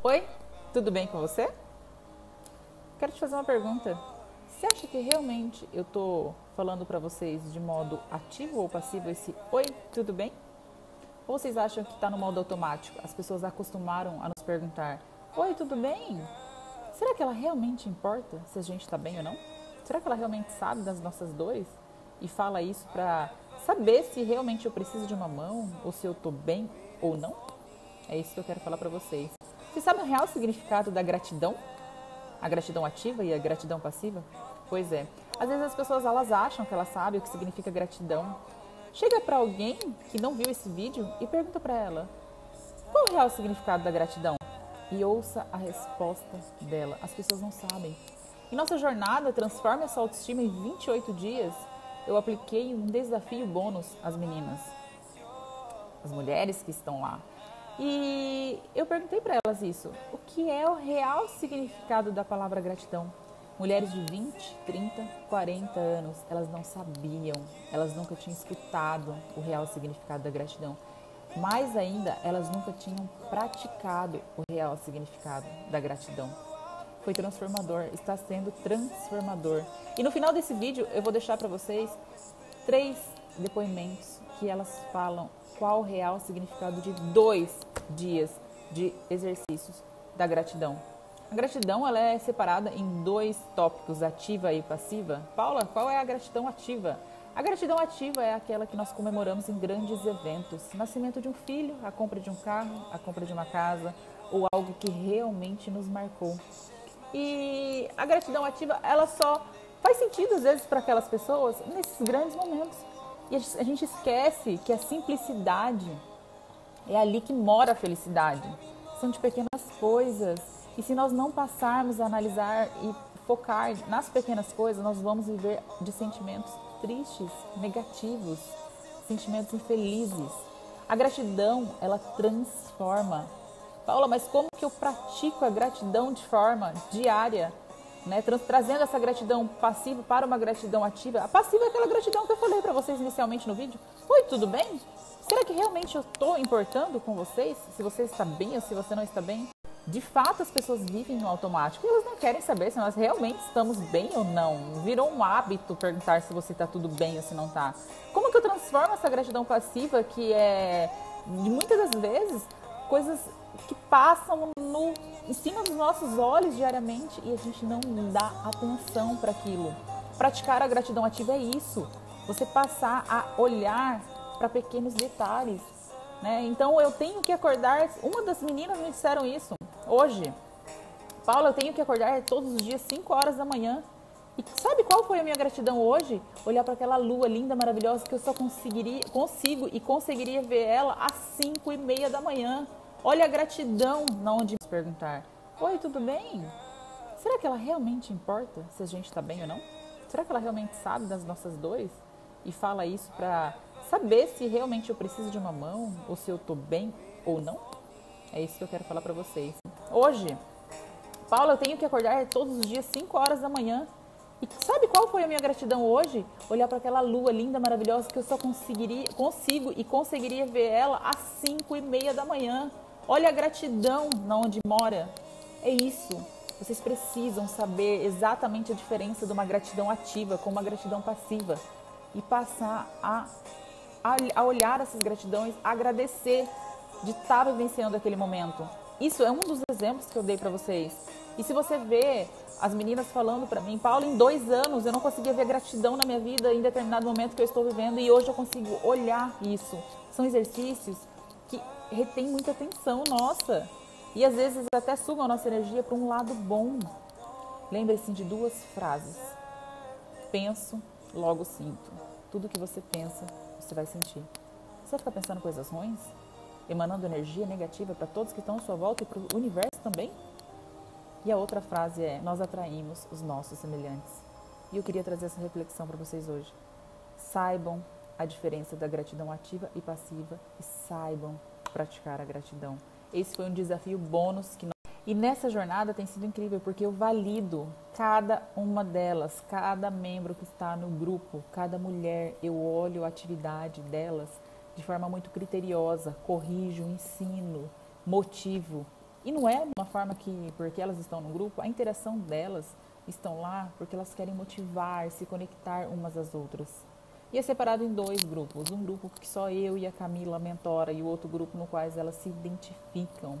Oi, tudo bem com você? Quero te fazer uma pergunta. Você acha que realmente eu tô falando para vocês de modo ativo ou passivo esse oi, tudo bem? Ou vocês acham que está no modo automático? As pessoas acostumaram a nos perguntar: Oi, tudo bem? Será que ela realmente importa se a gente está bem ou não? Será que ela realmente sabe das nossas dores e fala isso para saber se realmente eu preciso de uma mão ou se eu estou bem ou não? É isso que eu quero falar para vocês. Vocês sabem o real significado da gratidão? A gratidão ativa e a gratidão passiva? Pois é. Às vezes as pessoas elas acham que elas sabem o que significa gratidão. Chega para alguém que não viu esse vídeo e pergunta para ela: qual o real significado da gratidão? E ouça a resposta dela. As pessoas não sabem. Em nossa jornada Transforme a sua autoestima em 28 dias, eu apliquei um desafio bônus às meninas, as mulheres que estão lá. E eu perguntei para elas isso: o que é o real significado da palavra gratidão? Mulheres de 20, 30, 40 anos, elas não sabiam, elas nunca tinham escutado o real significado da gratidão. Mais ainda, elas nunca tinham praticado o real significado da gratidão. Foi transformador, está sendo transformador. E no final desse vídeo, eu vou deixar para vocês três depoimentos que elas falam qual o real significado de dois dias de exercícios da gratidão. A gratidão ela é separada em dois tópicos, ativa e passiva. Paula, qual é a gratidão ativa? A gratidão ativa é aquela que nós comemoramos em grandes eventos. Nascimento de um filho, a compra de um carro, a compra de uma casa ou algo que realmente nos marcou. E a gratidão ativa, ela só faz sentido às vezes para aquelas pessoas nesses grandes momentos. E a gente esquece que a simplicidade é ali que mora a felicidade. São de pequenas coisas e se nós não passarmos a analisar e focar nas pequenas coisas, nós vamos viver de sentimentos tristes, negativos, sentimentos infelizes. A gratidão, ela transforma. Paula, mas como que eu pratico a gratidão de forma diária? Né? Trazendo essa gratidão passiva para uma gratidão ativa. A passiva é aquela gratidão que eu falei para vocês inicialmente no vídeo. Oi, tudo bem? Será que realmente eu estou importando com vocês? Se você está bem ou se você não está bem? de fato as pessoas vivem no automático e elas não querem saber se nós realmente estamos bem ou não. Virou um hábito perguntar se você está tudo bem ou se não está. Como que eu transformo essa gratidão passiva que é, muitas das vezes, coisas que passam no, em cima dos nossos olhos diariamente e a gente não dá atenção para aquilo. Praticar a gratidão ativa é isso. Você passar a olhar para pequenos detalhes. Né? Então eu tenho que acordar. Uma das meninas me disseram isso hoje. Paula, eu tenho que acordar todos os dias 5 horas da manhã. E sabe qual foi a minha gratidão hoje? Olhar para aquela lua linda, maravilhosa, que eu só conseguiria, consigo e conseguiria ver ela às 5 e meia da manhã. Olha a gratidão na onde me perguntar. Oi, tudo bem? Será que ela realmente importa se a gente está bem ou não? Será que ela realmente sabe das nossas dores? E fala isso para saber se realmente eu preciso de uma mão ou se eu estou bem ou não? É isso que eu quero falar para vocês. Hoje, Paula, eu tenho que acordar todos os dias 5 horas da manhã. E sabe qual foi a minha gratidão hoje? Olhar para aquela lua linda, maravilhosa, que eu só conseguiria, consigo e conseguiria ver ela às 5 e meia da manhã. Olha a gratidão na onde mora. É isso. Vocês precisam saber exatamente a diferença de uma gratidão ativa com uma gratidão passiva. E passar a, a, olhar essas gratidões, agradecer de estar vivenciando aquele momento. Isso é um dos exemplos que eu dei para vocês. E se você vê as meninas falando para mim, Paulo, em dois anos eu não conseguia ver gratidão na minha vida em determinado momento que eu estou vivendo e hoje eu consigo olhar isso. São exercícios que retêm muita atenção nossa e às vezes até sugam a nossa energia para um lado bom. Lembre-se de duas frases: penso, logo sinto. Tudo que você pensa, você vai sentir. Você vai ficar pensando coisas ruins? emanando energia negativa para todos que estão à sua volta e para o universo também? E a outra frase é: Nós atraímos os nossos semelhantes. E eu queria trazer essa reflexão para vocês hoje. Saibam a diferença da gratidão ativa e passiva e saibam praticar a gratidão. Esse foi um desafio bônus que nós... E nessa jornada tem sido incrível porque eu valido cada uma delas, cada membro que está no grupo, cada mulher, eu olho a atividade delas de forma muito criteriosa, corrijo, ensino, motivo E não é uma forma que, porque elas estão no grupo, a interação delas estão lá porque elas querem motivar, se conectar umas às outras. E é separado em dois grupos. Um grupo que só eu e a Camila mentora e o outro grupo no qual elas se identificam.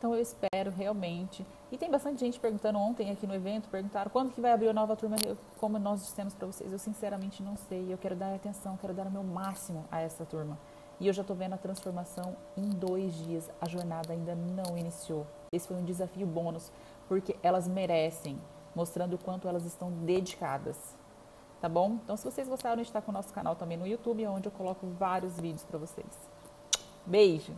Então eu espero realmente. E tem bastante gente perguntando ontem aqui no evento, perguntaram quando que vai abrir a nova turma. Eu, como nós dissemos para vocês, eu sinceramente não sei. Eu quero dar atenção, quero dar o meu máximo a essa turma. E eu já estou vendo a transformação em dois dias. A jornada ainda não iniciou. Esse foi um desafio bônus, porque elas merecem, mostrando o quanto elas estão dedicadas. Tá bom? Então, se vocês gostaram, está com o nosso canal também no YouTube, onde eu coloco vários vídeos para vocês. Beijo!